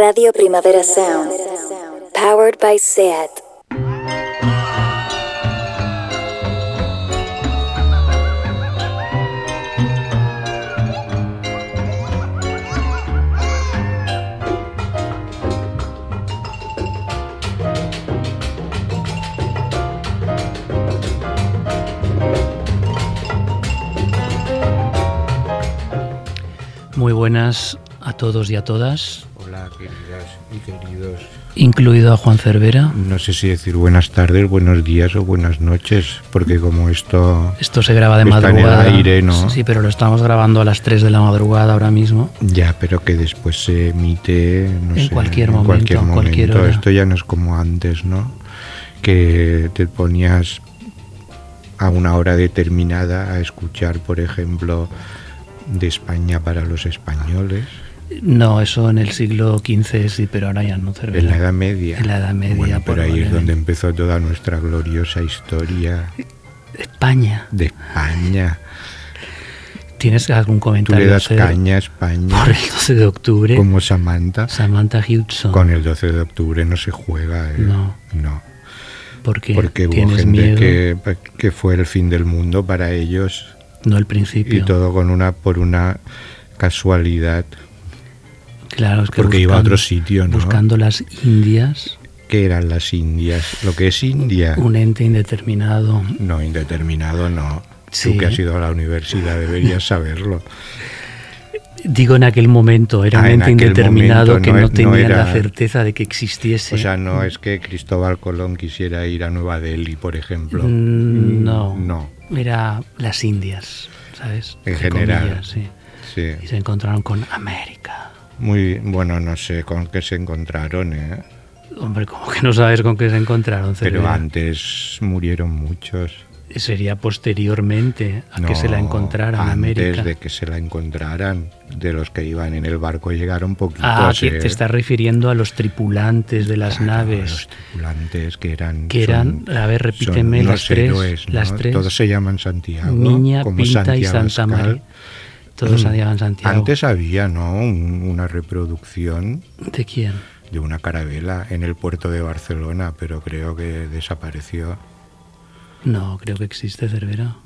Radio Primavera Sound. Powered by SEAT. Muy buenas a todos y a todas, incluido a Juan Cervera. No sé si decir buenas tardes, buenos días o buenas noches, porque como esto Esto se graba de en el madrugada. aire, ¿no? Sí, pero lo estamos grabando a las 3 de la madrugada ahora mismo. ya, pero que después se emite no En sé, cualquier en momento, cualquier en cualquier momento. hora. Esto ya no es como antes, ¿no? Que te ponías a una hora determinada a escuchar, por ejemplo, de España para los españoles, No, eso en el siglo XV sí, pero ahora ya no Cervera. en la Edad Media. En la Edad Media, Bueno, pero ahí es donde empezó toda nuestra gloriosa historia España. de España. ¿Tienes algún Tú comentario le das caña a España por el 12 de octubre? como Samantha. Samantha Hudson. Con el 12 de octubre no se juega. ¿eh? No. No. porque Porque hubo gente miedo. que, que fue el fin del mundo para ellos No el principio. y todo con una por una casualidad. Claro, es que Porque iba a otro sitio, ¿no? Buscando las Indias, que eran las Indias? Lo que es India. un ente indeterminado. No, indeterminado no. Sí. Tú que has ido a la universidad deberías saberlo. Digo en aquel momento, era un Ah, en ente indeterminado momento que no no, es- no tenía la era- certeza de que existiese. O sea, no es que Cristóbal Colón quisiera ir a Nueva Delhi, por ejemplo. Mm, no. No. Era las Indias, ¿sabes? En Entre general. comillas, sí. Sí. Y se encontraron con América. Muy bueno, no sé con qué se encontraron, ¿eh? Hombre, como que no sabes con qué se encontraron, Pero Cervera? antes murieron muchos. Sería posteriormente a que se la encontraran en antes América. de que se la encontraran. De los que iban en el barco llegaron poquitos. Ah, que ¿eh? te estás refiriendo a los tripulantes de las Claro, naves. Los tripulantes que eran. Que eran- a ver, repíteme son las tres, héroes, ¿no? las tres. Todos se llaman Santiago. Niña, como Pinta y Santiago Santa Abascal. María. Santiago. Antes había, ¿no? Un- una reproducción ¿De quién? de una carabela en el puerto de Barcelona, pero creo que desapareció. No, creo que existe Cervera.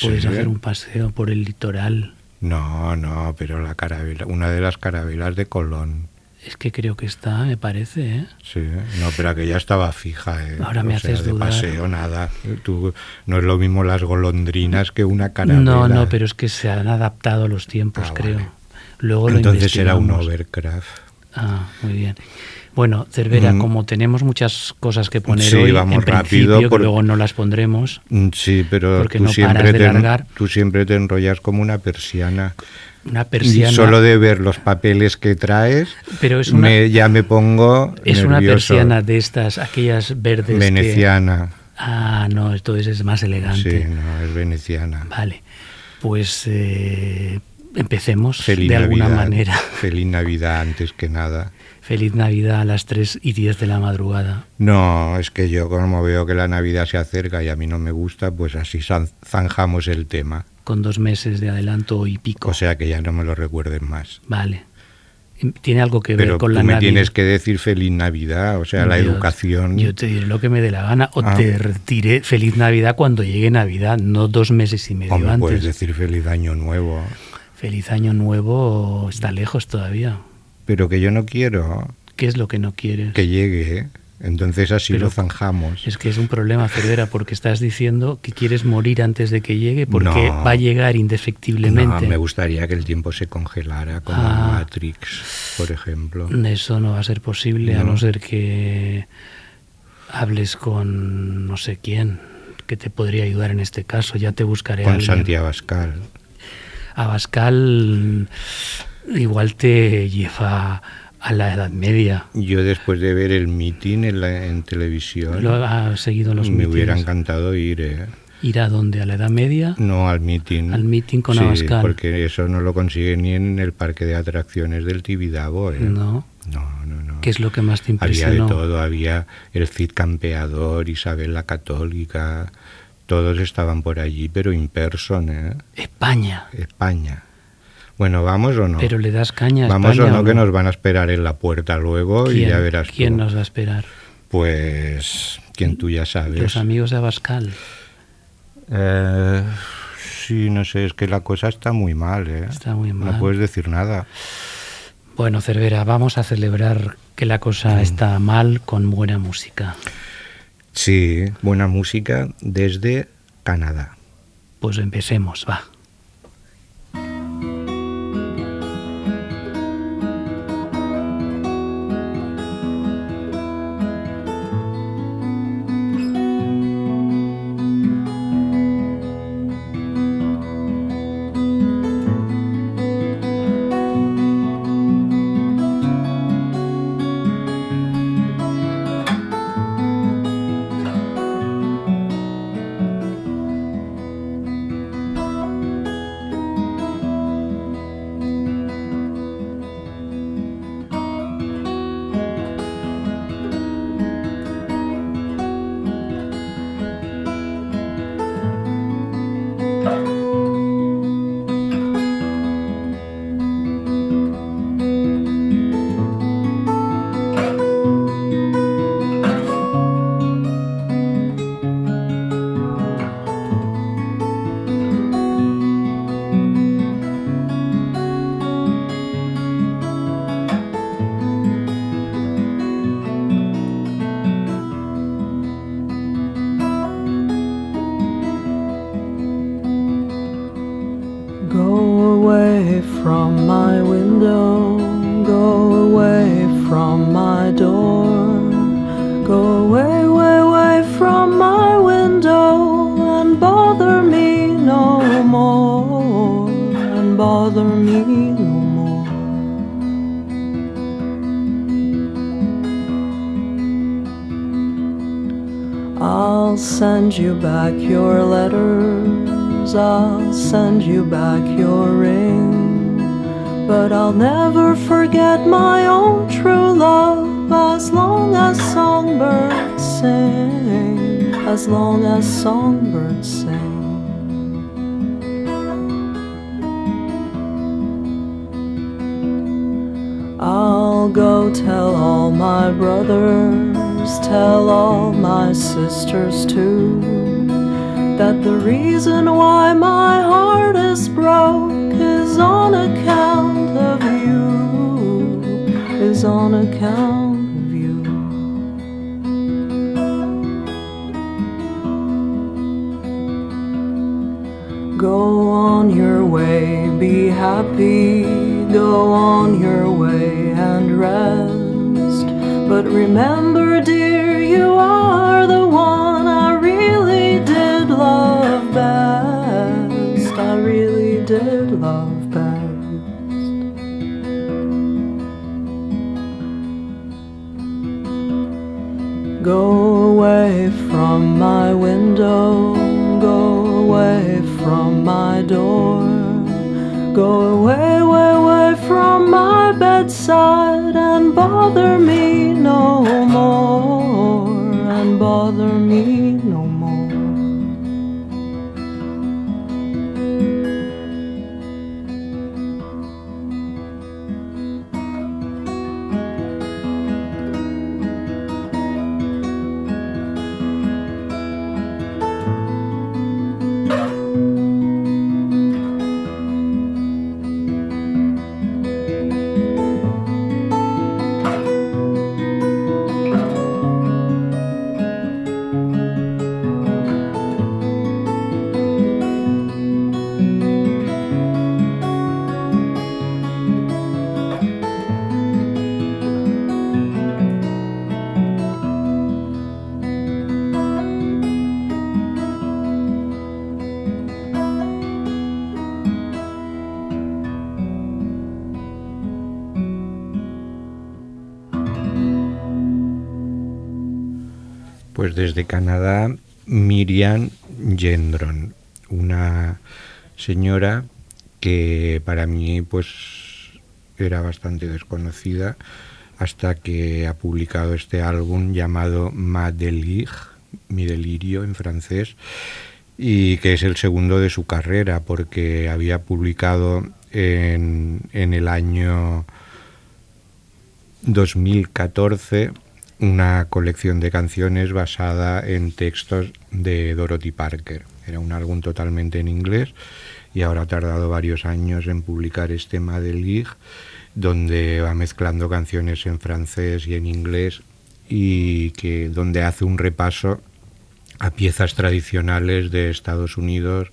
Puedes Sí. hacer un paseo por el litoral. No, no, pero la carabela, una de las carabelas de Colón. Es que creo que está, me parece, ¿eh? Sí, no, pero aquella estaba fija. ¿eh? Ahora me O sea, haces de paseo, nada. Tú, no es lo mismo las golondrinas que una carabela. No, no, pero es que se han adaptado a los tiempos, Ah, creo. vale. Luego lo Entonces era un overcraft. Ah, muy bien. Bueno, Cervera, Mm. como tenemos muchas cosas que poner Sí, hoy, vamos en rápido, principio, que luego no las pondremos, Mm, Sí, pero Porque tú, no siempre paras de te, en- largar. tú siempre te enrollas como una persiana. Una Y persiana... solo de ver los papeles que traes, Pero es una, me- ya me pongo es una persiana de estas, aquellas verdes que- veneciana. Ah, no, entonces es más elegante. Sí, no, es veneciana. Vale, pues eh, empecemos Feliz de alguna Navidad. manera. Feliz Navidad antes que nada. Feliz Navidad a las 3 y 10 de la madrugada. No, es que yo como veo que la Navidad se acerca y a mí no me gusta, pues así zan- zanjamos el tema. con dos meses de adelanto y pico. O sea que ya no me lo recuerden más. vale. Tiene algo que ver Pero con tú la me Navidad. tienes que decir feliz Navidad, o sea, la educación. Yo te diré lo que me dé la gana o Ah. te diré feliz Navidad cuando llegue Navidad, no dos meses y medio puedes antes. decir feliz año nuevo. Feliz año nuevo está lejos todavía. Pero que yo no quiero ¿Qué es lo que no quieres? que llegue, entonces así Pero lo zanjamos. Es que es un problema, Cervera, porque estás diciendo que quieres morir antes de que llegue porque No. va a llegar indefectiblemente. No, me gustaría que el tiempo se congelara como Ah. en Matrix, por ejemplo. Eso no va a ser posible a No. ser que hables con no sé quién que te podría ayudar en este caso. Ya te buscaré Con. Santiago Abascal. Abascal igual te lleva a la Edad Media. Yo después de ver el meeting en, la- en televisión, Lo ha seguido los me hubiera mítines. encantado ir. ¿eh? ¿Ir a dónde? ¿A la Edad Media? No al meeting. Al meeting con sí, Abascal. porque eso no lo consigue ni en el parque de atracciones del Tibidabo. ¿eh? No. no, no. no. ¿Qué es lo que más te Había de impresionó? todo, había el Cid Campeador, Isabel la Católica, todos estaban por allí, pero in person, ¿eh? España. España. Bueno, ¿vamos o no? Pero le das caña a ¿Vamos España o no, que nos van a esperar en la puerta luego y ¿Quién- ya verás tú. ¿Quién nos va a esperar? Pues quien tú ya sabes. Los amigos de Abascal. Eh, sí, no sé, es que la cosa está muy mal, ¿eh? Está muy mal. No puedes decir nada. Bueno, Cervera, vamos a celebrar que la cosa Mm. está mal con buena música. Sí, buena música desde Canadá. Pues empecemos, va. Back your letters, I'll send you back your ring. But I'll never forget my own true love as long as songbirds sing, as long as songbirds sing. I'll go tell all my brothers, tell all my sisters too, that the reason why my heart is broke is on account of you, is on account of you. Go on your way, be happy, go on your way and rest. But remember, love best. Go away from my window, go away from my door, go away, away, away from my bedside and bother me no more, and bother me Pues desde Canadá, Miriam Gendron, una señora que para mí pues era bastante desconocida hasta que ha publicado este álbum llamado Ma Mi Delirio en francés, y que es el segundo de su carrera porque había publicado en, en el año 2014 una colección de canciones basada en textos de Dorothy Parker. Era un álbum totalmente en inglés y ahora ha tardado varios años en publicar este Madelig, donde va mezclando canciones en francés y en inglés y que donde hace un repaso a piezas tradicionales de Estados Unidos,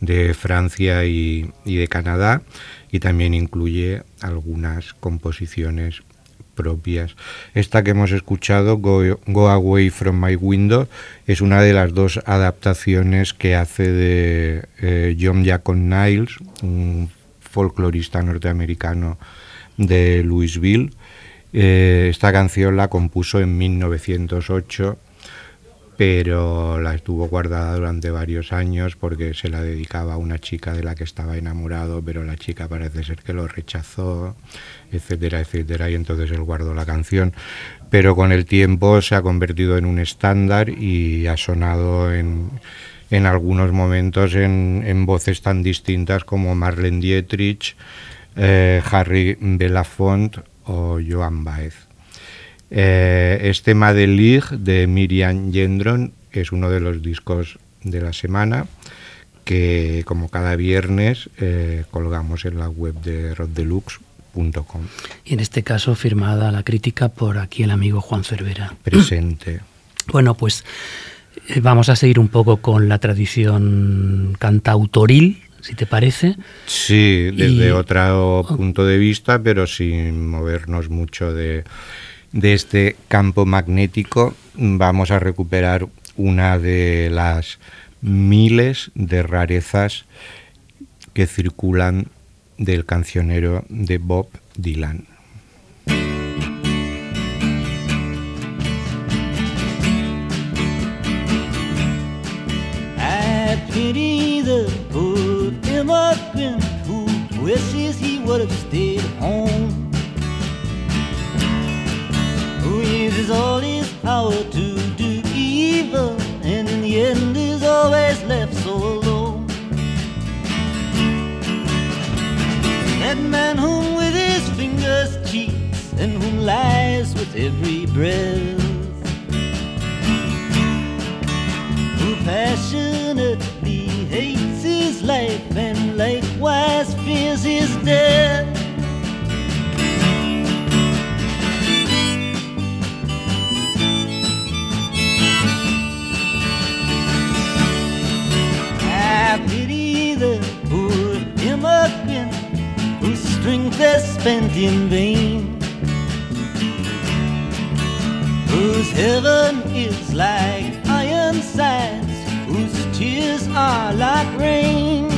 de Francia y, y de Canadá y también incluye algunas composiciones propias. Esta que hemos escuchado, Go, Away from My Window, es una de las dos adaptaciones que hace de eh, John Jacob Niles, un folclorista norteamericano de Louisville. Eh, esta canción la compuso en 1908 pero la estuvo guardada durante varios años porque se la dedicaba a una chica de la que estaba enamorado, pero la chica parece ser que lo rechazó, etcétera, etcétera, y entonces él guardó la canción. Pero con el tiempo se ha convertido en un estándar y ha sonado en, en algunos momentos en, voces tan distintas como Marlene Dietrich, eh, Harry Belafonte o Joan Baez. Eh, este Madelig de Miriam Gendron es uno de los discos de la semana que como cada viernes eh, colgamos en la web de roddelux.com. Y en este caso firmada la crítica por aquí el amigo Juan Cervera. Presente. Bueno, pues eh, vamos a seguir un poco con la tradición cantautoril, si te parece. Sí, desde otro punto de vista, pero sin movernos mucho de de este campo magnético vamos a recuperar una de las miles de rarezas que circulan del cancionero de Bob Dylan. Uses all his power to do evil, and in the end is always left so alone. That man whom with his fingers cheats, and whom lies with every breath. Who passionately hates his life and likewise fears his death. Strength is spent in vain, whose heaven is like iron sides, whose tears are like rain.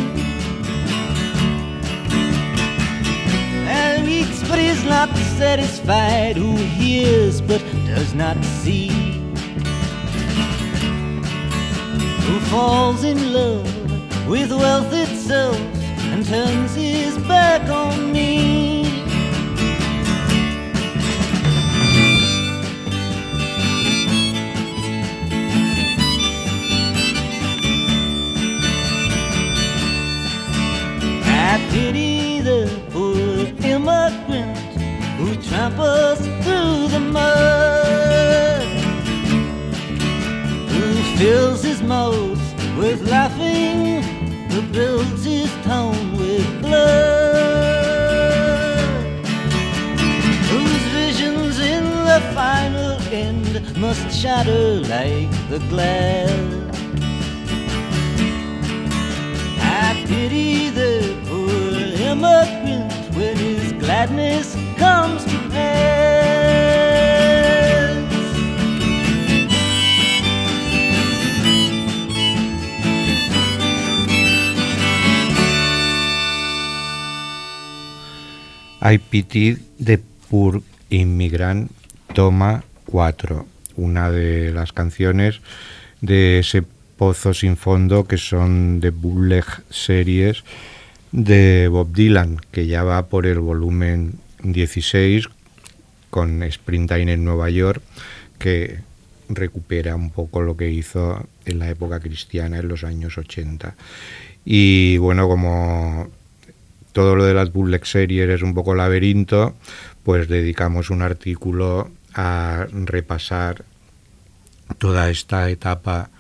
And weeps but is not satisfied, who hears but does not see. Who falls in love with wealth itself turns his back on me. I pity the poor immigrant who tramples through the mud, who fills his mouth with laughing who builds his town must shatter like the glass. I pity the poor immigrant when his gladness comes to pass. I Pity de Poor Immigrant, toma 4, una de las canciones de ese pozo sin fondo que son de bootleg series de Bob Dylan, que ya va por el volumen 16 con Springtime en Nueva York, que recupera un poco lo que hizo en la época cristiana en los años 80. Y bueno, como todo lo de las bootleg series es un poco laberinto, pues dedicamos un artículo a repasar toda esta etapa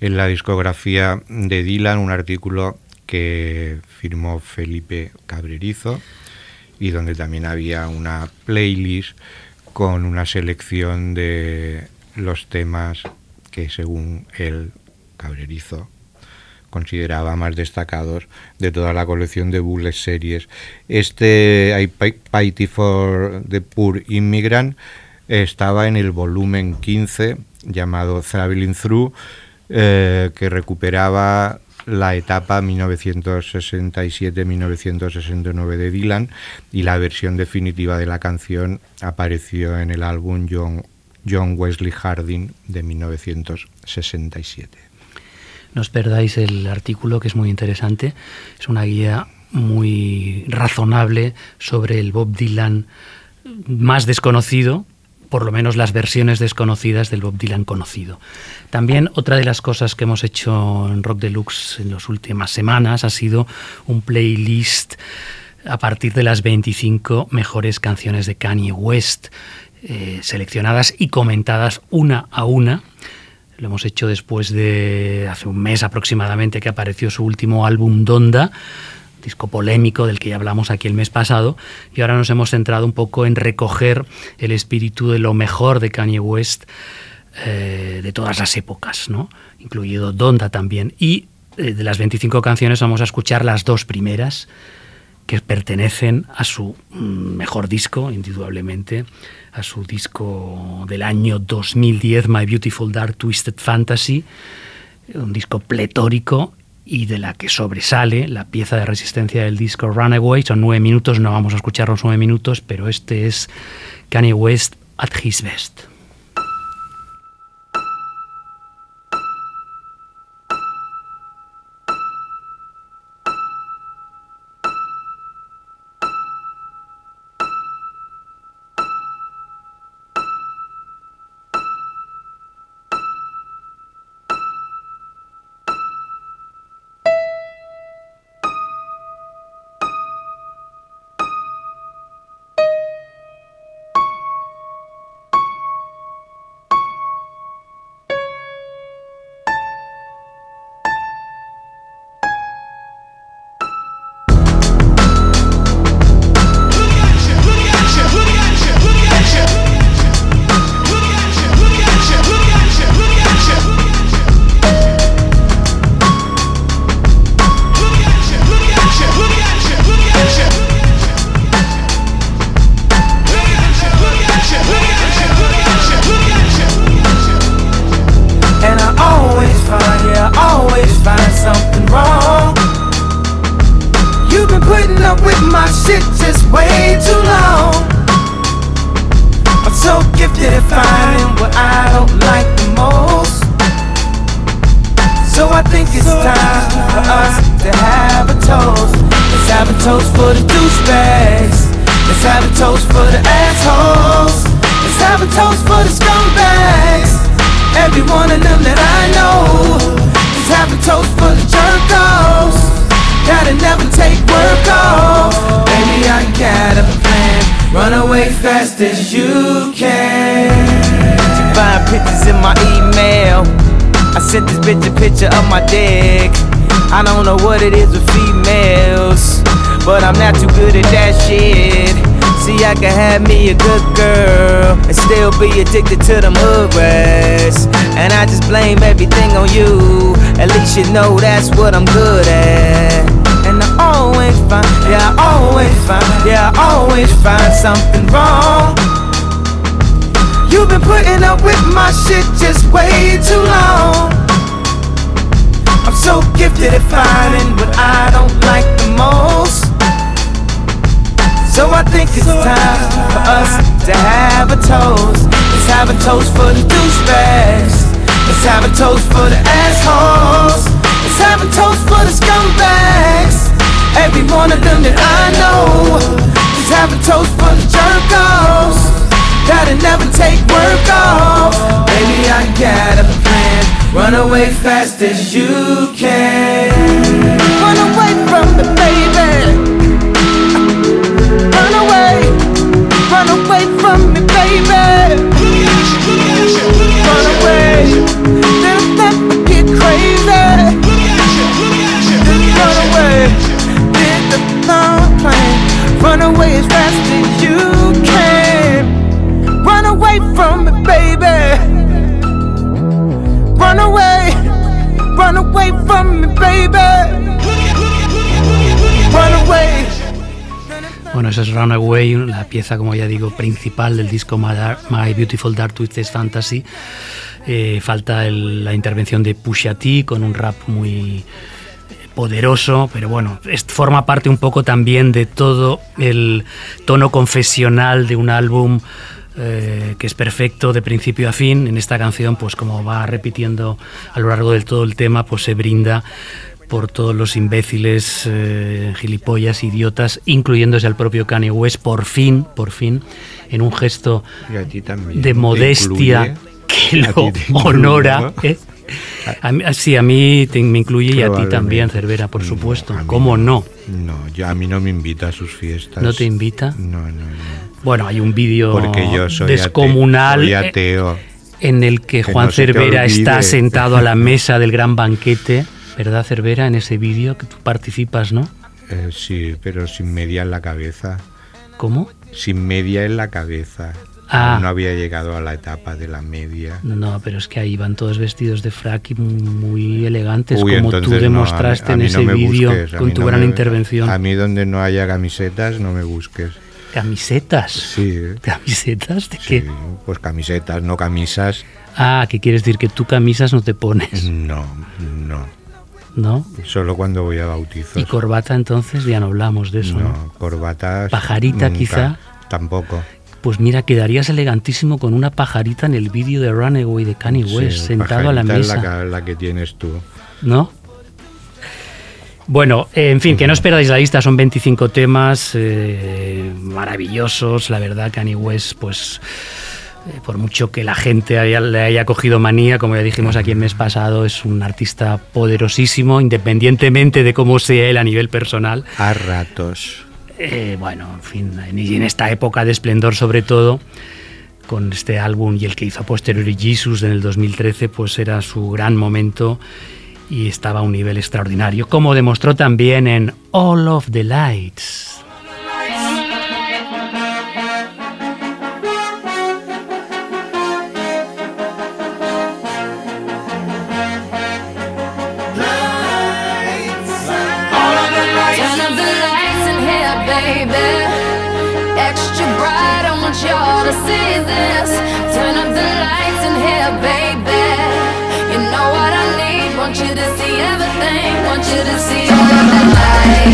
en la discografía de Dylan, un artículo que firmó Felipe Cabrerizo y donde también había una playlist con una selección de los temas que según él, Cabrerizo, consideraba más destacados de toda la colección de Bullet Series. Este I Piety for the Poor Immigrant estaba en el volumen 15 llamado Traveling Through, eh, que recuperaba la etapa 1967-1969 de Dylan y la versión definitiva de la canción apareció en el álbum John, John Wesley Harding de 1967. No os perdáis el artículo que es muy interesante, es una guía muy razonable sobre el Bob Dylan más desconocido, por lo menos las versiones desconocidas del Bob Dylan conocido. También otra de las cosas que hemos hecho en Rock Deluxe en las últimas semanas ha sido un playlist a partir de las 25 mejores canciones de Kanye West, eh, seleccionadas y comentadas una a una. Lo hemos hecho después de hace un mes aproximadamente que apareció su último álbum Donda, disco polémico del que ya hablamos aquí el mes pasado, y ahora nos hemos centrado un poco en recoger el espíritu de lo mejor de Kanye West eh, de todas las épocas, ¿no? incluido Donda también. Y eh, de las 25 canciones vamos a escuchar las dos primeras que pertenecen a su mm, mejor disco, indudablemente, a su disco del año 2010, My Beautiful Dark Twisted Fantasy, un disco pletórico y de la que sobresale la pieza de resistencia del disco Runaway. Son nueve minutos, no vamos a escuchar los nueve minutos, pero este es Kanye West at his best. in my email. I sent this bitch a picture of my dick. I don't know what it is with females, but I'm not too good at that shit. See, I can have me a good girl and still be addicted to them hood rats. And I just blame everything on you. At least you know that's what I'm good at. And I always find, yeah, I always find, yeah, I always find something wrong. You've been putting up with my shit just way too long. I'm so gifted at finding what I don't like the most. So I think it's time for us to have a toast. Let's have a toast for the douchebags. Let's have a toast for the assholes. Let's have a toast for the scumbags. Every one of them that I know. Let's have a toast for the try to never take work off. Baby, I got a plan. Run away fast as you can. Run away from me, baby. Run away, run away from me, baby. Run away. Little let me get crazy. Run away. Did the long plane. Run away as fast as you from me, baby. Run away. Run away from me, baby. Run away. Bueno, eso es Runaway, la pieza, como ya digo, principal del disco My, Beautiful Dark Twisted Fantasy. Eh, falta la intervención de Pusha T con un rap muy poderoso, pero bueno, forma parte un poco también de todo el tono confesional de un álbum eh, que es perfecto de principio a fin. En esta canción, pues como va repitiendo a lo largo del todo el tema, pues se brinda por todos los imbéciles, eh, gilipollas, idiotas, incluyéndose al propio Kanye West, por fin, por fin, en un gesto de ¿Te modestia que lo honora. ¿no? ¿eh? A sí, a mí te- me incluye y a ti también, Cervera, por No, supuesto. ¿Cómo no? No, yo, a mí no me invita a sus fiestas. ¿No te invita? No, no, no. Bueno, hay un vídeo Porque yo soy descomunal ateo, soy eh, ateo. en el que Que Juan no Cervera está sentado a la mesa del gran banquete, ¿verdad, Cervera? En ese vídeo que tú participas, ¿no? Eh, sí, pero sin media en la cabeza. ¿Cómo? Sin media en la cabeza. Ah. No había llegado a la etapa de la media. No, pero es que ahí van todos vestidos de frac y muy elegantes, Uy, como tú entonces no, a mí- demostraste a mí en ese vídeo con tu no gran me- intervención. A mí donde no haya camisetas no me busques. ¿Camisetas? Sí, ¿Camisetas de sí, qué? pues camisetas, no camisas. Ah, ¿qué quieres decir? Que tú camisas no te pones, No, no. ¿no? Solo cuando voy a bautizos. Y corbata entonces ya no hablamos de eso, ¿no? No, corbatas. Pajarita, nunca. quizá. Tampoco. Pues mira, quedarías elegantísimo con una pajarita en el vídeo de Runaway de Kanye West, Sí, sentado a la pajarita es mesa, La, que- la que tienes tú. ¿no? Bueno, en fin, que no os perdáis la lista, son 25 temas eh, maravillosos, la verdad, Kanye West, pues eh, por mucho que la gente haya- le haya cogido manía, como ya dijimos aquí el mes pasado, es un artista poderosísimo, independientemente de cómo sea él a nivel personal. A ratos. Eh, bueno, en fin, en- en esta época de esplendor sobre todo, con este álbum y el que hizo a Jesus en el 2013, pues era su gran momento y estaba a un nivel extraordinario, como demostró también en All of the Lights. To see this. Turn up the lights in here, baby. You know what I need. Want you to see everything. Want you to see all of the lights.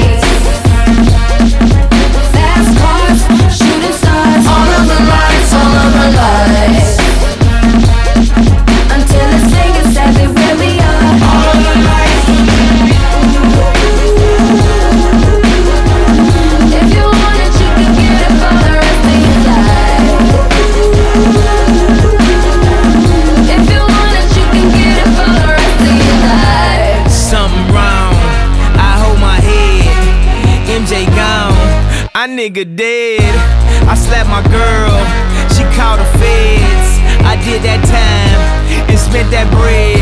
Nigga dead. I slapped my girl. She called the feds. I did that time and spent that bread.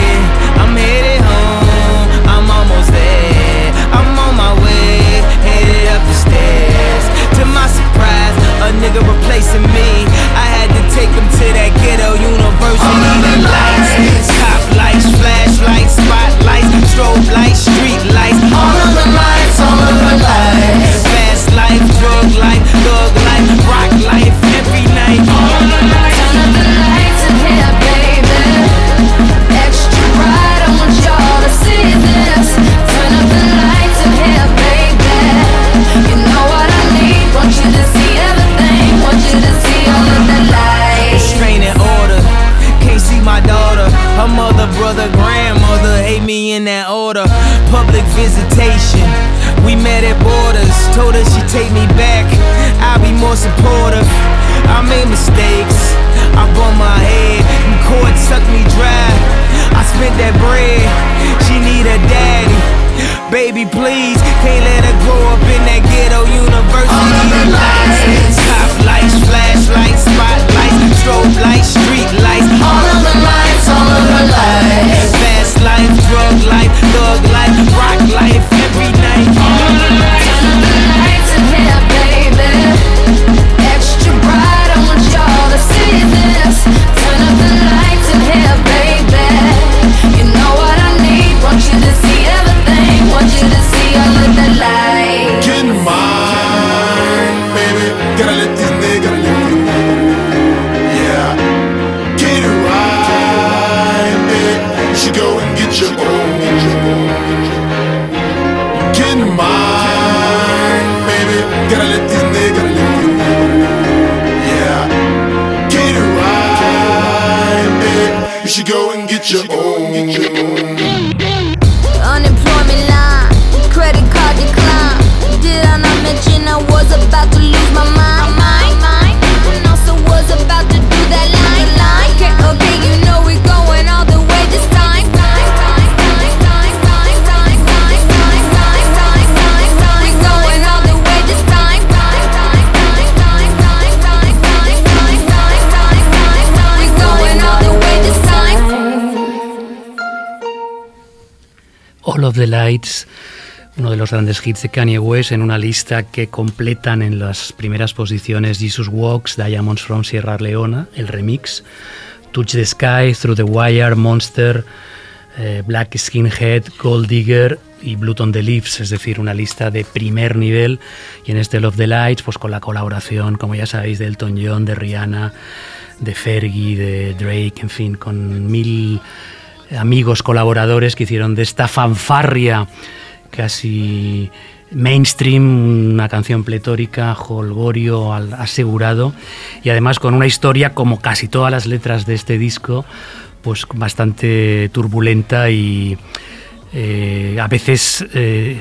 I'm headed home. I'm almost there. I'm on my way. Headed up the stairs. To my surprise, a nigga replacing me. I had to take him to that ghetto university. The lights, top lights, flashlights, spotlights, strobe lights. Baby, please, can't let her grow up in that ghetto university. All of the Lights, uno de los grandes hits de Kanye West, en una lista que completan en las primeras posiciones Jesus Walks, Diamonds from Sierra Leona, el remix, Touch the Sky, Through the Wire, Monster, eh, Black Skinhead, Gold Digger y Blood on the Leaves, es decir, una lista de primer nivel. Y en este Love the Lights, pues con la colaboración, como ya sabéis, de Elton John, de Rihanna, de Fergie, de Drake, en fin, con mil amigos colaboradores que hicieron de esta fanfarria casi mainstream, una canción pletórica, holgorio asegurado y además con una historia como casi todas las letras de este disco, pues bastante turbulenta y eh, a veces eh,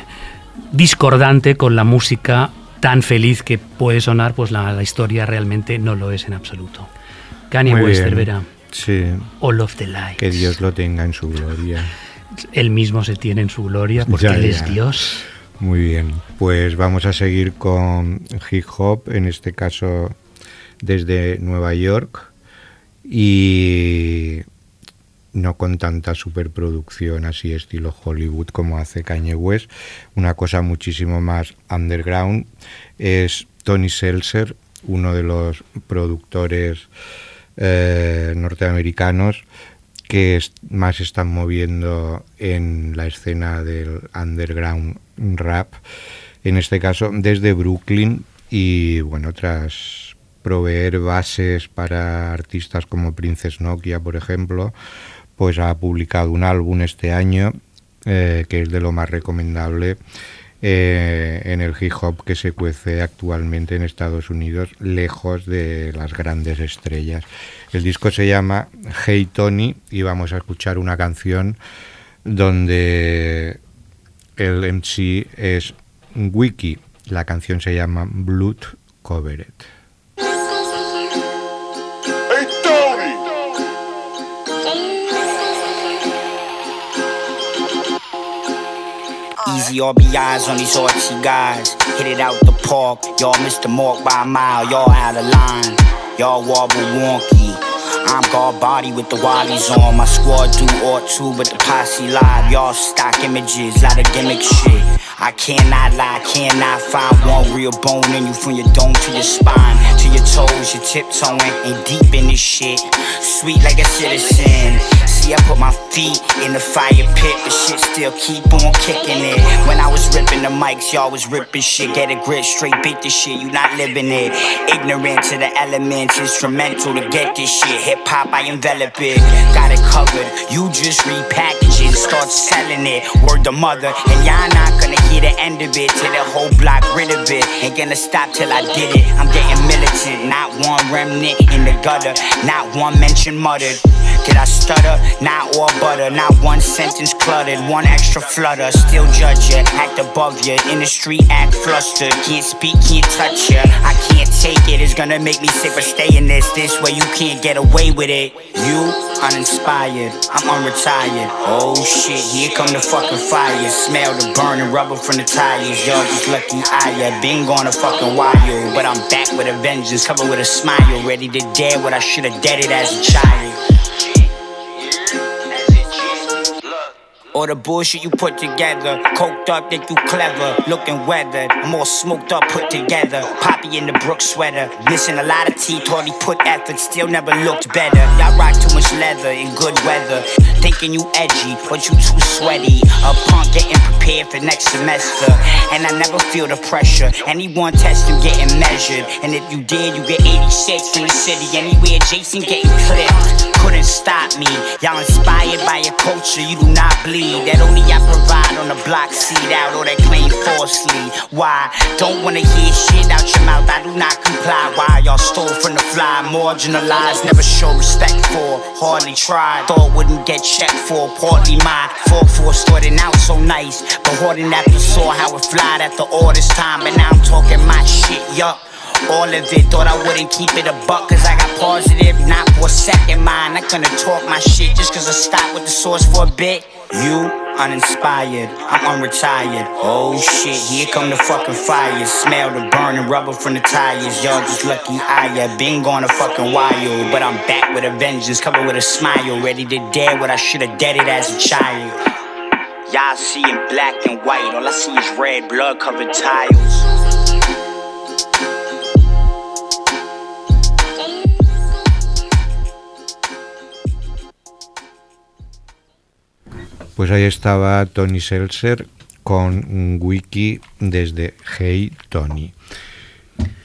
discordante con la música tan feliz que puede sonar, pues la, la historia realmente no lo es en absoluto. Kanye West. Cervera, Sí, All of the Lights. que Dios lo tenga en su gloria. Él mismo se tiene en su gloria porque Ya, Él ya. es Dios. Muy bien, pues vamos a seguir con hip hop, en este caso desde Nueva York y no con tanta superproducción así estilo Hollywood como hace Kanye West, una cosa muchísimo más underground es Tony Seltzer, uno de los productores eh, norteamericanos que más están moviendo en la escena del underground rap, en este caso desde Brooklyn y bueno, tras proveer bases para artistas como Princess Nokia, por ejemplo, pues ha publicado un álbum este año eh, que es de lo más recomendable eh, en el hip hop que se cuece actualmente en Estados Unidos, lejos de las grandes estrellas. El disco se llama Hey Tony y vamos a escuchar una canción donde el MC es Wiki. La canción se llama Blood Covered. Easy RBIs on these artsy guys. Hit it out the park. Y'all missed the mark by a mile. Y'all out of line. Y'all wobble wonky. I'm guard body with the wallies on. My squad do ought to, but the posse live. Y'all stock images, lot of gimmick shit. I cannot lie, cannot find one real bone in you from your dome to your spine. To your toes, you're tiptoeing and deep in this shit. Sweet like a citizen. See, I put my feet in the fire pit, but shit still keep on kicking it. When I was ripping the mics, y'all was ripping shit. Get a grip, straight beat the shit, you not living it. Ignorant to the elements, instrumental to get this shit. Hip hop, I envelop it. Got it covered, you just repackage it, start selling it. Word the mother, and y'all not gonna hear the end of it till the whole block rid of it. Ain't gonna stop till I did it. I'm getting militant, not one remnant in the gutter, not one mention muttered. Did I stutter? Not all butter, not one sentence cluttered, one extra flutter. Still judge ya, act above ya. In the street, act flustered. Can't speak, can't touch ya. I can't take it, it's gonna make me sick, but stay in this. This way you can't get away with it. You, uninspired, I'm unretired. Oh shit, here come the fucking fire. Smell the burning rubber from the tires. Y'all just lucky I have been gone a fucking while. But I'm back with a vengeance, covered with a smile. Ready to dare what I should've deaded as a child. Or the bullshit you put together. Coked up, think you clever. Looking weathered. I'm all smoked up, put together. Poppy in the Brook sweater. Missing a lot of teeth, hardly put effort. Still never looked better. Y'all rock too much leather in good weather. Thinking you edgy, but you too sweaty. A punk getting prepared for next semester. And I never feel the pressure. Anyone testing, getting measured. And if you did, you get 86 from the city. Anywhere Jason getting clipped. Couldn't stop me. Y'all inspired by your culture, you do not bleed. That only I provide on the block seat out or that claim falsely. Why? Don't wanna hear shit out your mouth, I do not comply. Why y'all stole from the fly, marginalized, never show respect for, hardly tried. Thought wouldn't get checked for, partly my fault for starting out so nice. But hoarding after saw how it flied after all this time, but now I'm talking my shit, yup. All of it, thought I wouldn't keep it a buck, cause I got positive, not for a second mind. I gonna talk my shit just cause I stopped with the source for a bit. You uninspired, I'm unretired. Oh shit, here come the fucking fire. Smell the burning rubber from the tires. Y'all just lucky I have been gone a fucking while. But I'm back with a vengeance, covered with a smile. Ready to dare what I should've deaded as a child. Y'all see in black and white, all I see is red blood covered tiles. Pues ahí estaba Tony Seltzer con Wiki desde Hey Tony.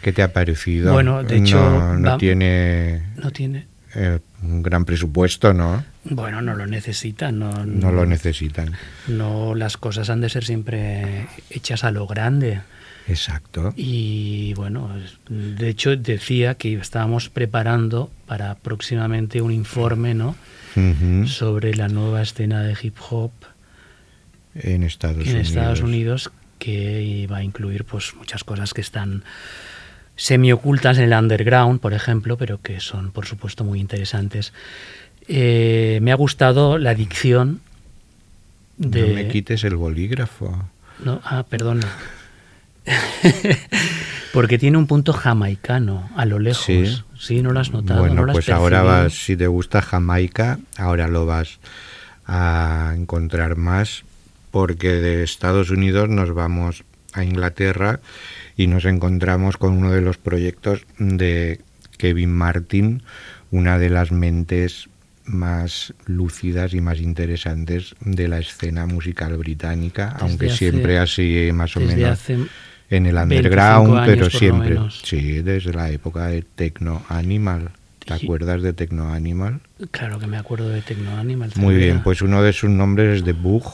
¿Qué te ha parecido? Bueno, de hecho, no, no va- tiene No tiene. eh, un gran presupuesto, ¿no? Bueno, no lo necesitan. No, No lo necesitan. no, las cosas han de ser siempre hechas a lo grande. Exacto. Y bueno, de hecho decía que estábamos preparando para próximamente un informe, ¿no? Sobre la nueva escena de hip hop En Estados en Unidos. Estados Unidos que va a incluir pues muchas cosas que están semi ocultas en el underground, por ejemplo, pero que son por supuesto muy interesantes. Eh, me ha gustado la dicción de No me quites el bolígrafo. No, ah, perdona. Porque tiene un punto jamaicano a lo lejos. Sí. Sí, no lo has notado. bueno, no pues ahora vas, si te gusta Jamaica, ahora lo vas a encontrar más, porque de Estados Unidos nos vamos a Inglaterra y nos encontramos con uno de los proyectos de Kevin Martin, una de las mentes más lúcidas y más interesantes de la escena musical británica, Desde aunque hace- siempre así más o menos en el 25 underground, años, pero siempre. Sí, desde la época de Techno Animal. ¿Te Y- acuerdas de Techno Animal? Claro que me acuerdo de Tecno Animal. Muy bien, pues uno de sus nombres es The Bug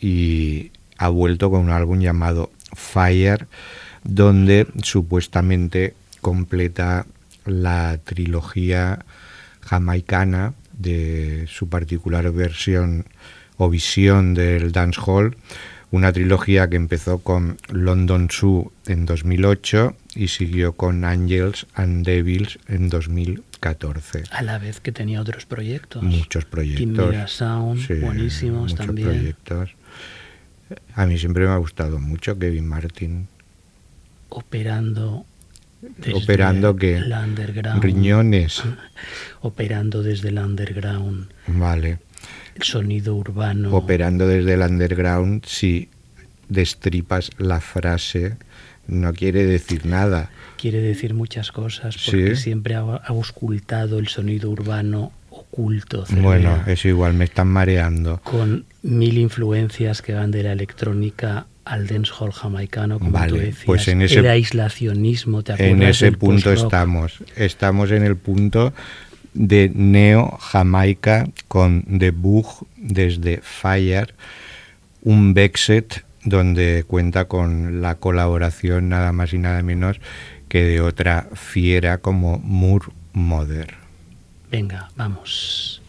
y ha vuelto con un álbum llamado Fire, donde supuestamente completa la trilogía jamaicana de su particular versión o visión del dancehall, una trilogía que empezó con London Zoo en 2008 y siguió con Angels and Devils en 2014. A la vez que tenía otros proyectos. Muchos proyectos. Sound, Sí, buenísimos muchos también. proyectos. A mí siempre me ha gustado mucho Kevin Martin. Operando. Desde Operando que riñones. Operando desde el underground. Vale. El sonido urbano. Operando desde el underground, si destripas la frase, no quiere decir nada. quiere decir muchas cosas Sí. porque siempre ha, ha auscultado el sonido urbano oculto Bueno, eso igual me están mareando. con mil influencias que van de la electrónica al dancehall jamaicano como Vale, tú decías pues en ese- el aislacionismo te acuerdas En ese punto estamos. Estamos en el punto de Neo Jamaica con The Bug desde Fire, un Bexet donde cuenta con la colaboración nada más y nada menos que de otra fiera como Moore Mother. venga vamos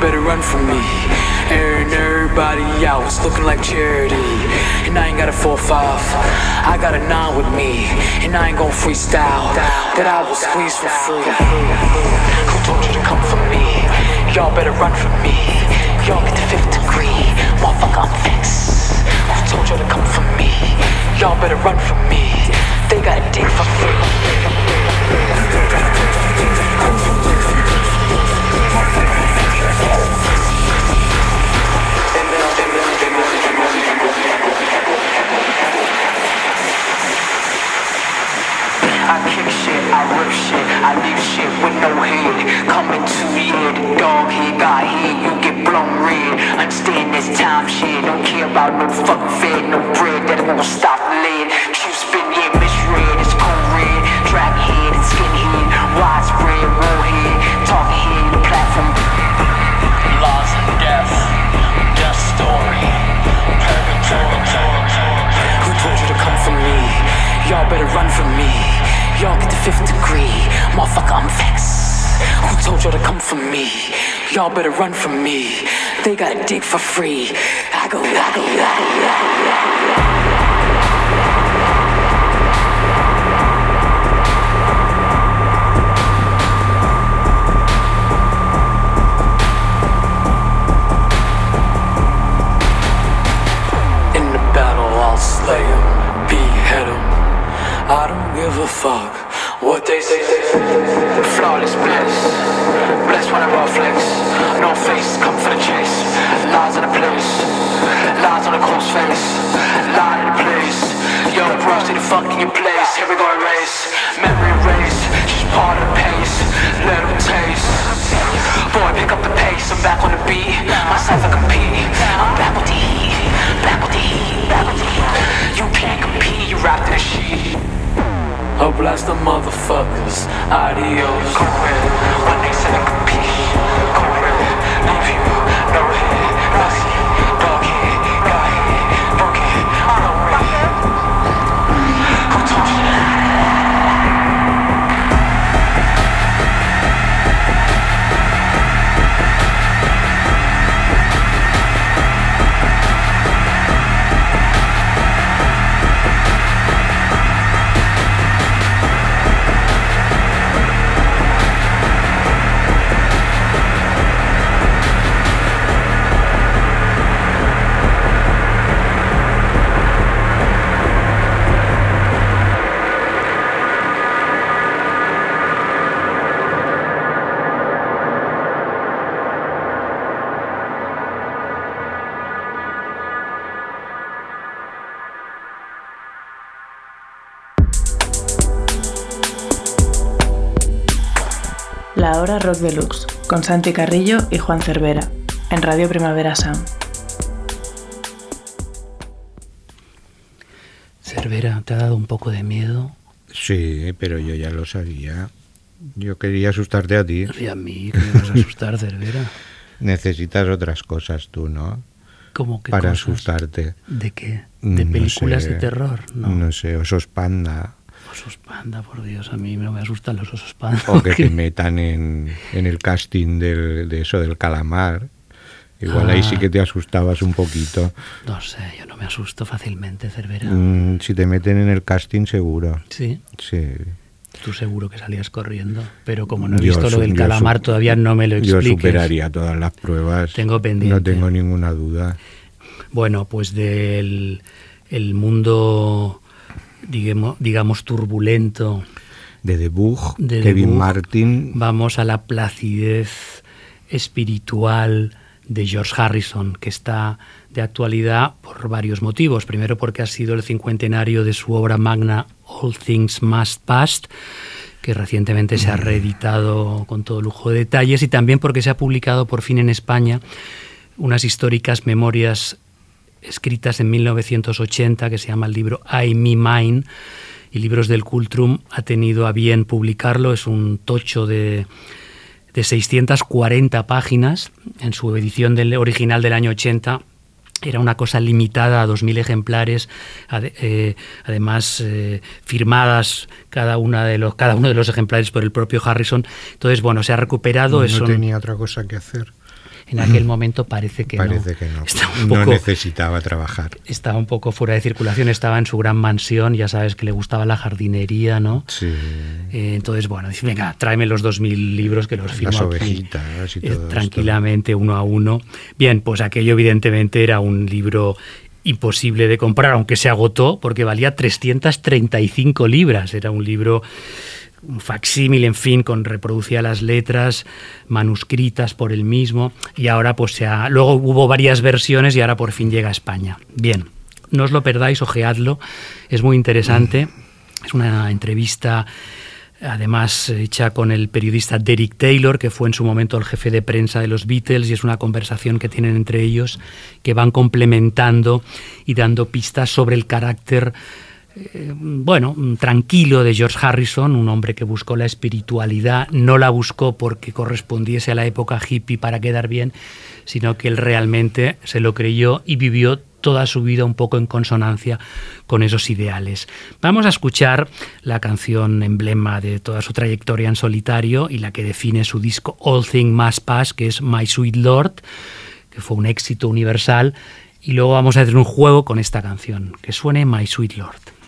better run from me. Airing everybody out, it's looking like charity. And I ain't got a 4-5. I got a 9 with me. And I ain't gon' freestyle. That I will squeeze for free. Who told you to come for me? Y'all better run from me. Y'all get the fifth degree. Motherfucker, I'm vexed. Who told you to come for me? Y'all better run from me. They got a dick for free. I leave shit with no head. Coming to your dog head Got head, you get blown red. Understand this time shit Don't care about no fucking fed No bread that won't stop lead. Shoot spin, yeah, misread It's cold red. Drag head and skin head Widespread, war head Talk head, the platform. Laws and death Death story. Purgatory. Who told you to come for me? Y'all better run from me. Y'all get the fifth degree. Motherfucker, I'm vexed. Who told y'all to come for me? Y'all better run from me. They got a dick for free. I go, I go, I go, I go. I don't give a fuck. Flawless bliss. Bless when I flex. No face, come for the chase. Lies in the place. Lies on the close face. Lie in the place. Yo, bro, see the fuck in your place. Here we go, erase. Memory erase. Just part of the pace. Let them taste. Boy, pick up the pace. I'm back on the beat. Myself, I compete. I'm back with the heat. Back with the heat. Back with the heat. You can't compete. You wrapped in a sheet. I'll blast the motherfuckers. Adios. Correct. When they say compete. Correct. Leave you. No head. La hora Rock Deluxe, con Santi Carrillo y Juan Cervera, en Radio Primavera Sound. Cervera, ¿te ha dado un poco de miedo? Sí, pero yo ya lo sabía. Yo quería asustarte a ti. Y a mí, que me vas a asustar, Cervera. Necesitas otras cosas tú, ¿no? ¿Cómo que Para cosas? asustarte. ¿De qué? ¿De No películas sé, de terror? No. No sé, osos panda. Osos panda, por Dios, a mí me asustan los osos panda. O que te metan en, en el casting del, de eso del calamar. Igual ahí sí Ah. que te asustabas un poquito. No sé, yo no me asusto fácilmente, Cervera. Mm, si te meten en el casting, seguro. Sí, Sí. tú seguro que salías corriendo, pero como no he Yo visto lo del yo calamar, todavía no me lo Yo expliques. superaría todas las pruebas. Tengo pendiente. No tengo ninguna duda. Bueno, pues del el mundo, digamos, digamos turbulento De The Bug, de Kevin debug, Martin. Vamos a la placidez espiritual de George Harrison, que está de actualidad por varios motivos. Primero porque ha sido el cincuentenario de su obra magna All Things Must Pass, que recientemente se ha reeditado con todo lujo de detalles, y también porque se ha publicado por fin en España unas históricas memorias escritas en 1980 que se llama el libro I, Me, Mine y Libros del Cultrum ha tenido a bien publicarlo. Es un tocho de, de 640 páginas. En su edición del original del año 80 era una cosa limitada a 2.000 ejemplares, eh, además eh, firmadas cada, una de los, cada uno de los ejemplares por el propio Harrison. Entonces, bueno, se ha recuperado. No un- tenía otra cosa que hacer. En aquel momento parece que Parece no. que no. Un No necesitaba trabajar. estaba un poco fuera de circulación, estaba en su gran mansión, ya sabes que le gustaba la jardinería, ¿no? Sí. Eh, entonces, bueno, dice, venga, tráeme los 2.000 libros que los firmo Las aquí, ovejitas y eh, todo esto. tranquilamente, uno a uno. Bien, pues aquello evidentemente era un libro imposible de comprar, aunque se agotó, porque valía 335 libras. Era un libro un facsímil, en fin, con reproducía las letras manuscritas por él mismo y ahora pues se ha, luego hubo varias versiones y ahora por fin llega a España. Bien, no os lo perdáis, ojeadlo, es muy interesante, es una entrevista además hecha con el periodista Derek Taylor, que fue en su momento el jefe de prensa de los Beatles, y es una conversación que tienen entre ellos que van complementando y dando pistas sobre el carácter eh, bueno, tranquilo de George Harrison, un hombre que buscó la espiritualidad, no la buscó porque correspondiese a la época hippie para quedar bien, sino que él realmente se lo creyó y vivió toda su vida un poco en consonancia con esos ideales. Vamos a escuchar la canción emblema de toda su trayectoria en solitario y la que define su disco All Thing Must Pass, que es My Sweet Lord, que fue un éxito universal, y luego vamos a hacer un juego con esta canción, que suene My Sweet Lord.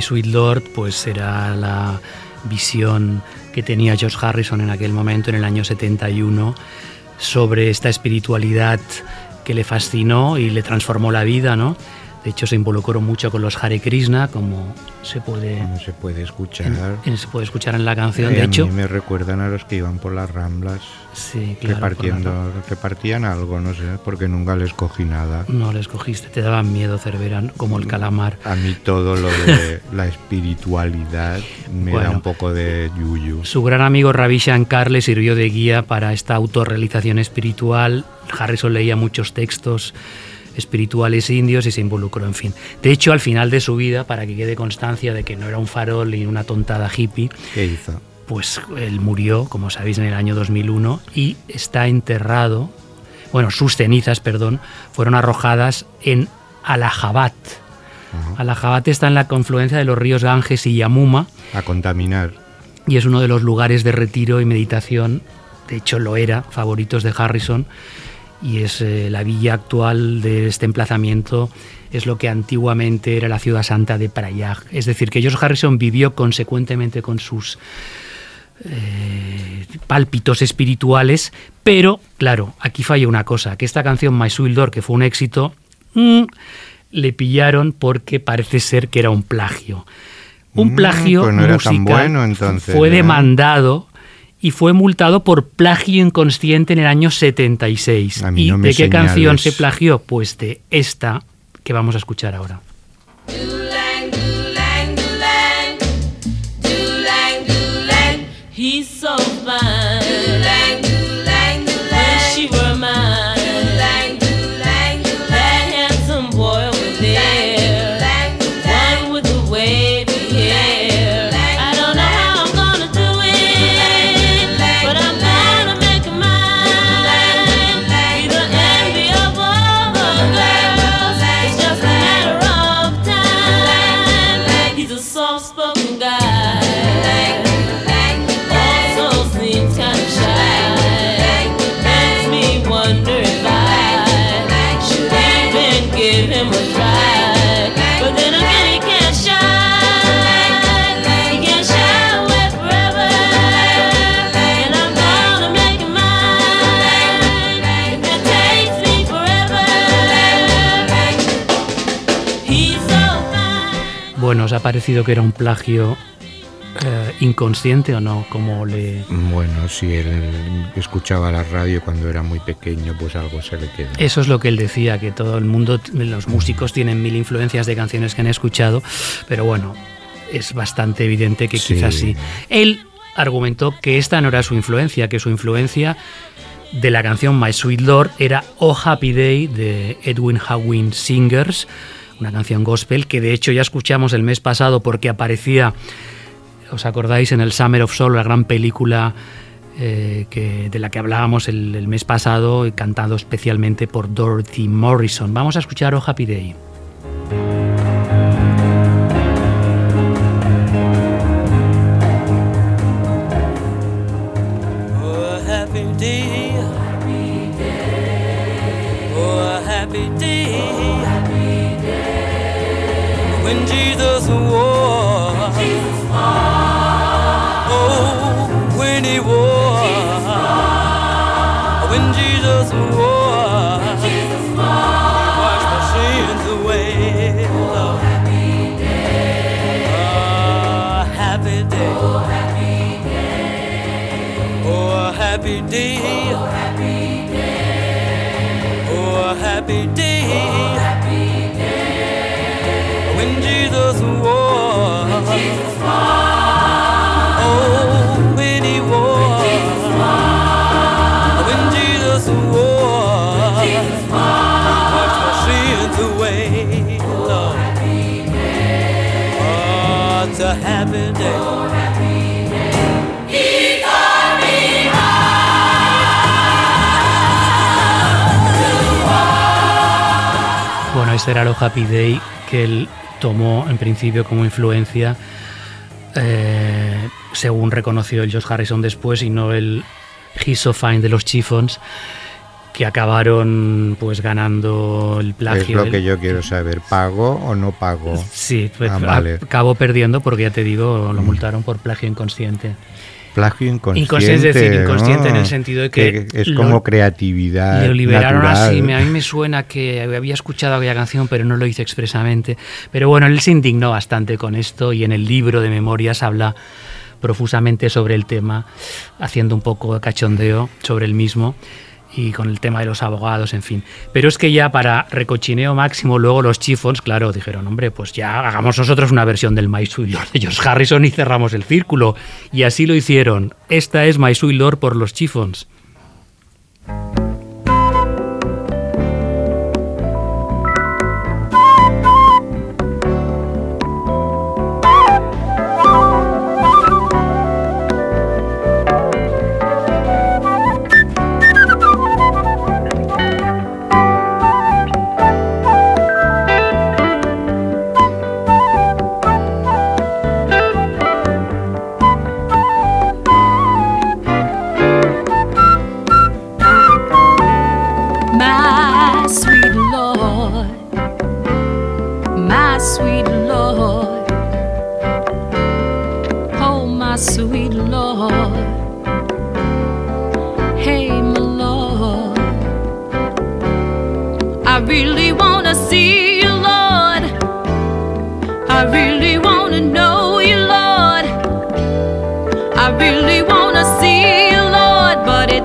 My Sweet Lord, pues era la visión que tenía George Harrison en aquel momento, en el año 71, sobre esta espiritualidad que le fascinó y le transformó la vida, ¿no? De hecho, se involucró mucho con los Hare Krishna, como se puede, Como se puede escuchar. en- en- se puede escuchar en la canción. Eh, De a hecho, mí me recuerdan a los que iban por las ramblas sí, claro, repartiendo, repartían algo, no sé, porque nunca les cogí nada. no les cogiste, te daban miedo, Cervera, como el calamar. A mí todo lo de la espiritualidad me da un poco de yuyu. Su gran amigo Ravi Shankar le sirvió de guía para esta autorrealización espiritual. Harrison leía muchos textos espirituales indios y se involucró, en fin. De hecho, al final de su vida, para que quede constancia de que no era un farol ni una tontada hippie, ¿Qué hizo? Pues él murió, como sabéis, en el año 2001 y está enterrado, bueno, sus cenizas, perdón, fueron arrojadas en Allahabad. Allahabad está en la confluencia de los ríos Ganges y Yamuma A contaminar. y es uno de los lugares de retiro y meditación de hecho lo era, favoritos de Harrison, y es eh, la villa actual de este emplazamiento es lo que antiguamente era la ciudad santa de Prayag. Es decir, que George Harrison vivió consecuentemente con sus eh, pálpitos espirituales, pero claro, aquí falla una cosa, que esta canción My Sweet Lord, que fue un éxito, mm, le pillaron porque parece ser que era un plagio. Un Mm, plagio pues no era tan musical bueno, entonces, fue ¿eh? demandado y fue multado por plagio inconsciente en el año 76. A mí ¿Y no me de qué canción se plagió? Pues de esta que vamos a escuchar ahora. ¿Os ha parecido que era un plagio eh, inconsciente o no? Como le... Bueno, si él escuchaba la radio cuando era muy pequeño, pues algo se le quedó. Eso es lo que él decía, que todo el mundo, los músicos tienen mil influencias de canciones que han escuchado, pero bueno, es bastante evidente que Sí. quizás sí. Él argumentó que esta no era su influencia, que su influencia de la canción My Sweet Lord era Oh Happy Day de Edwin Howin Singers, una canción gospel que de hecho ya escuchamos el mes pasado porque aparecía, ¿os acordáis? En el Summer of Soul, la gran película eh, que, de la que hablábamos el, mes pasado, cantado especialmente por Dorothy Morrison. Vamos a escuchar Oh Happy Day. When Jesus wore. Oh, when he wore. When Jesus wore. He washed my sins away. Oh. Oh, happy day. Oh, happy day. Oh, happy day. Oh, happy day. Oh, happy day. Oh. Oh, a happy day. Bueno, este era el Oh Happy Day que él tomó en principio como influencia, eh, según reconoció el Josh Harrison después, y no el He's So Fine de los Chiffons, que acabaron pues ganando el plagio. Es lo del- que yo quiero saber, ¿pago o no pago? Sí, pues, Ah, vale. acabó perdiendo porque ya te digo, lo multaron por plagio inconsciente. Plagio inconsciente. Inconsciente, es decir, inconsciente en ¿no? el sentido de que es lo- como creatividad. Lo liberaron natural. así. A mí me suena que había escuchado aquella canción, pero no lo hice expresamente. Pero bueno, él se indignó bastante con esto y en el libro de memorias habla profusamente sobre el tema, haciendo un poco de cachondeo sobre el mismo y con el tema de los abogados, en fin. Pero es que ya para recochineo máximo, luego los Chiffons, claro, dijeron, hombre, pues ya hagamos nosotros una versión del My Sweet Lord de George Harrison y cerramos el círculo. Y así lo hicieron. Esta es My Sweet Lord por los Chiffons.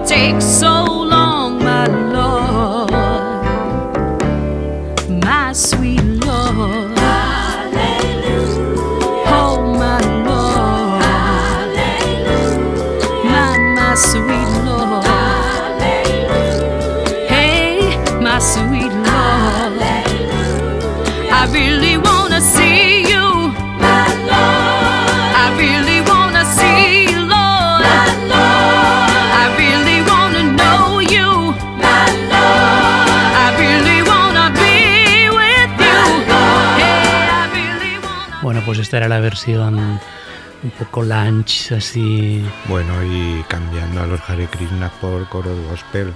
Takes so esta era la versión un poco lunch, así. Bueno, y cambiando a los Hare Krishna por coro gospel.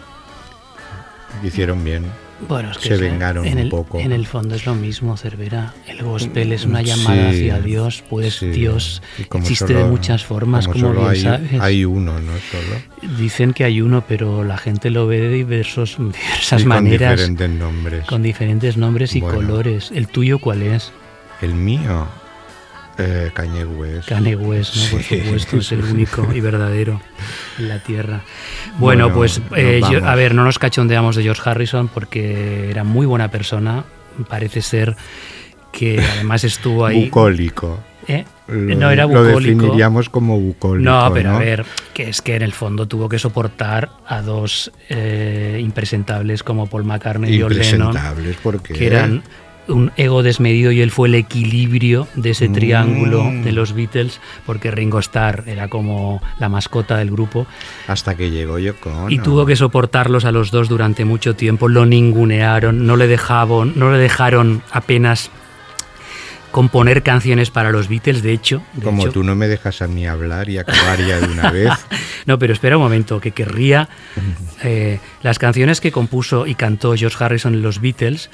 Hicieron bien. Bueno, es que se es- vengaron en un el, poco. En el fondo es lo mismo, Cervera. El gospel es una llamada Sí, hacia Dios, pues sí. Dios como existe solo- de muchas formas, como, solo bien hay, sabes. hay uno, ¿no? Solo. Dicen que hay uno, pero la gente lo ve de diversos, diversas Y con maneras. diferentes nombres. Con diferentes nombres y Bueno. colores. ¿El tuyo cuál es? El mío, eh, Kanye West. Kanye West, ¿no? Por supuesto, es el único y verdadero en la Tierra. Bueno, Bueno, pues eh, yo- a ver, no nos cachondeamos de George Harrison porque era muy buena persona. Parece ser que además estuvo ahí. Bucólico. ¿Eh? Lo, no era lo bucólico. definiríamos como bucólico. No, pero ¿no? a ver, que es que en el fondo tuvo que soportar a dos eh, impresentables como Paul McCartney y John Lennon, Impresentables, porque que eran un ego desmedido y él fue el equilibrio de ese Mm. triángulo de los Beatles, porque Ringo Starr era como la mascota del grupo hasta que llegó Yoko y tuvo que soportarlos a los dos durante mucho tiempo, lo ningunearon, no le dejaban, no le dejaron apenas componer canciones para los Beatles, de hecho, de Como hecho- tú no me dejas a mí hablar y acabar ya de una vez. no, pero espera un momento, que querría. eh, las canciones que compuso y cantó George Harrison en los Beatles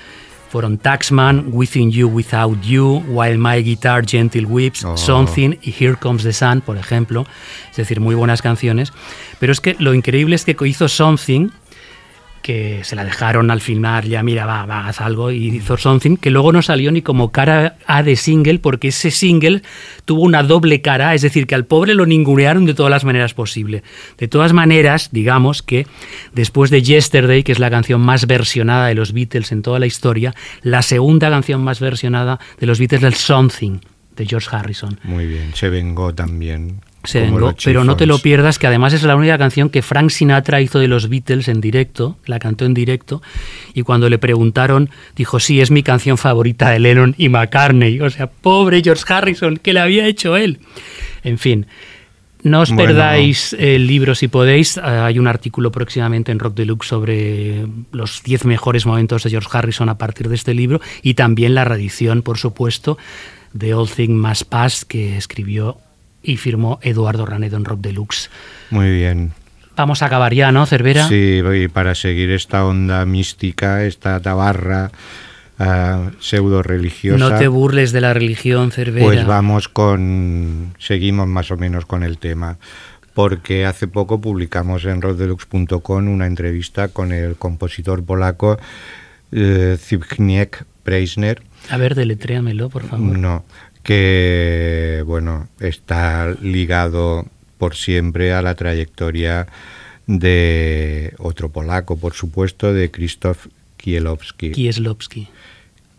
fueron Taxman, Within You, Without You, While My Guitar Gentle Whips, Oh. Something y Here Comes the Sun, por ejemplo. Es decir, muy buenas canciones. Pero es que lo increíble es que hizo Something, que se la dejaron al final, ya mira, va, va, haz algo, y hizo Something, que luego no salió ni como cara A de single, porque ese single tuvo una doble cara, es decir, que al pobre lo ningunearon de todas las maneras posible. De todas maneras, digamos que después de Yesterday, que es la canción más versionada de los Beatles en toda la historia, la segunda canción más versionada de los Beatles es Something, de George Harrison. Muy bien, se vengó también. Se vengó, pero no te lo pierdas, que además es la única canción que Frank Sinatra hizo de los Beatles en directo, la cantó en directo, y cuando le preguntaron, dijo, sí, es mi canción favorita de Lennon y McCartney. O sea, pobre George Harrison, que la había hecho él. En fin. No os Bueno. perdáis el libro si podéis. Eh, Hay un artículo próximamente en Rock Deluxe sobre los 10 mejores momentos de George Harrison a partir de este libro y también la reedición, por supuesto, de All Things Must Pass que escribió y firmó Eduardo Ranedo en Rock Deluxe. Muy bien. Vamos a acabar ya, ¿no, Cervera? Sí, y para seguir esta onda mística, esta tabarra pseudo religiosa. No te burles de la religión, Cervera. Pues vamos con. Seguimos más o menos con el tema. Porque hace poco publicamos en rockdeluxe.com una entrevista con el compositor polaco eh, Zbigniew Preisner. A ver, deletréamelo, por favor. No, que bueno, está ligado por siempre a la trayectoria de otro polaco, por supuesto, de Krzysztof Kieslowski. Kieslowski.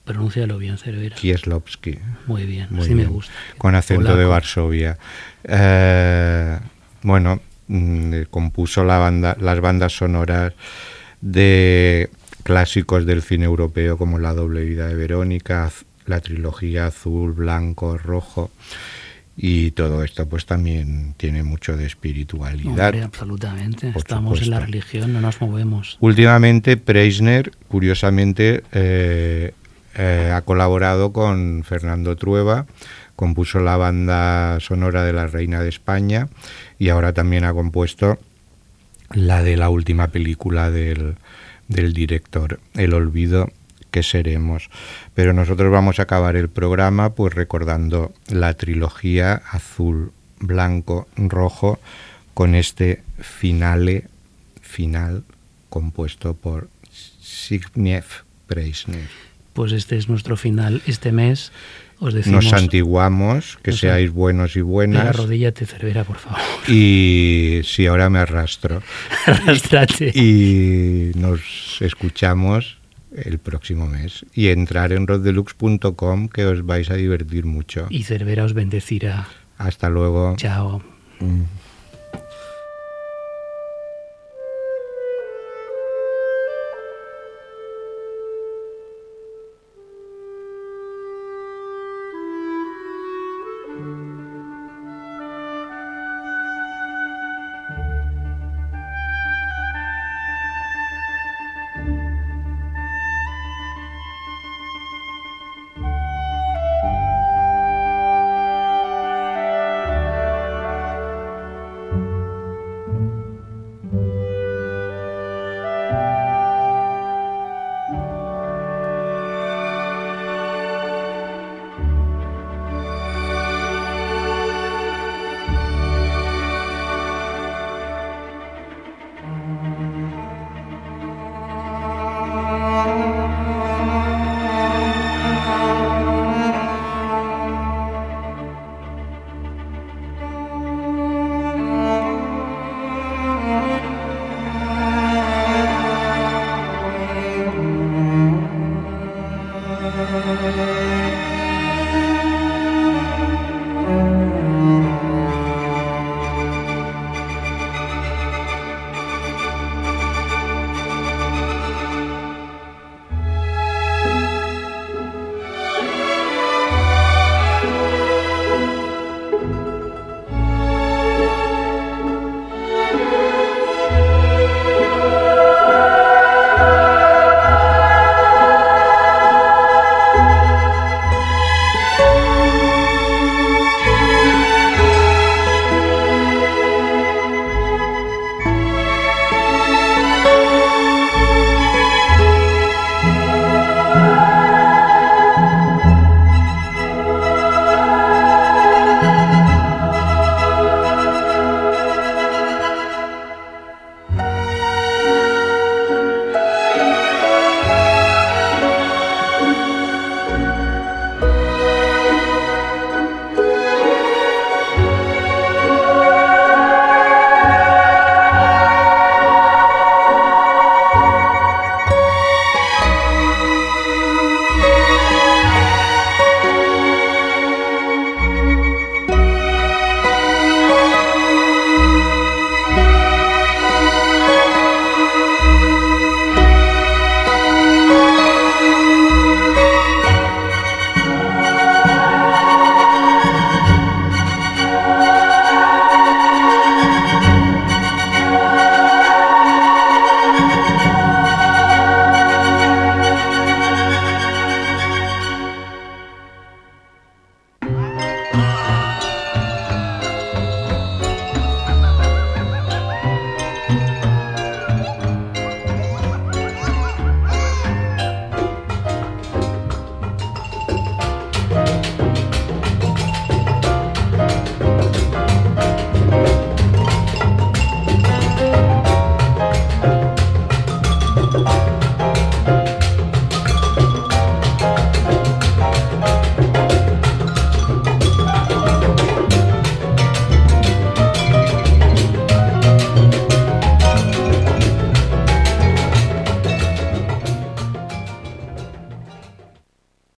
Pronúncialo bien, Cervera. Kieslowski. Muy bien, Muy así me gusta. Con acento de. Varsovia. Eh, bueno, mm, compuso la banda, las bandas sonoras de clásicos del cine europeo como La doble vida de Verónica, la trilogía azul, blanco, rojo. Y todo esto pues también tiene mucho de espiritualidad. Hombre, absolutamente. Estamos en la religión, no nos movemos. Últimamente Preisner, curiosamente, eh, eh, ha colaborado con Fernando Trueba, compuso la banda sonora de La Reina de España y ahora también ha compuesto la de la última película del, del director, El Olvido, que seremos. Pero nosotros vamos a acabar el programa pues recordando la trilogía azul, blanco, rojo con este finale final compuesto por Zbigniew Preisner. Pues este es nuestro final este mes. Os decimos, Nos santiguamos, que seáis buenos y buenas. arrodíllate, Cervera, por favor. Y sí, ahora me arrastro. Arrástrate. Y nos escuchamos el próximo mes. Y entrar en roddelux.com que os vais a divertir mucho. Y Cervera os bendecirá. Hasta luego. Chao. Mm.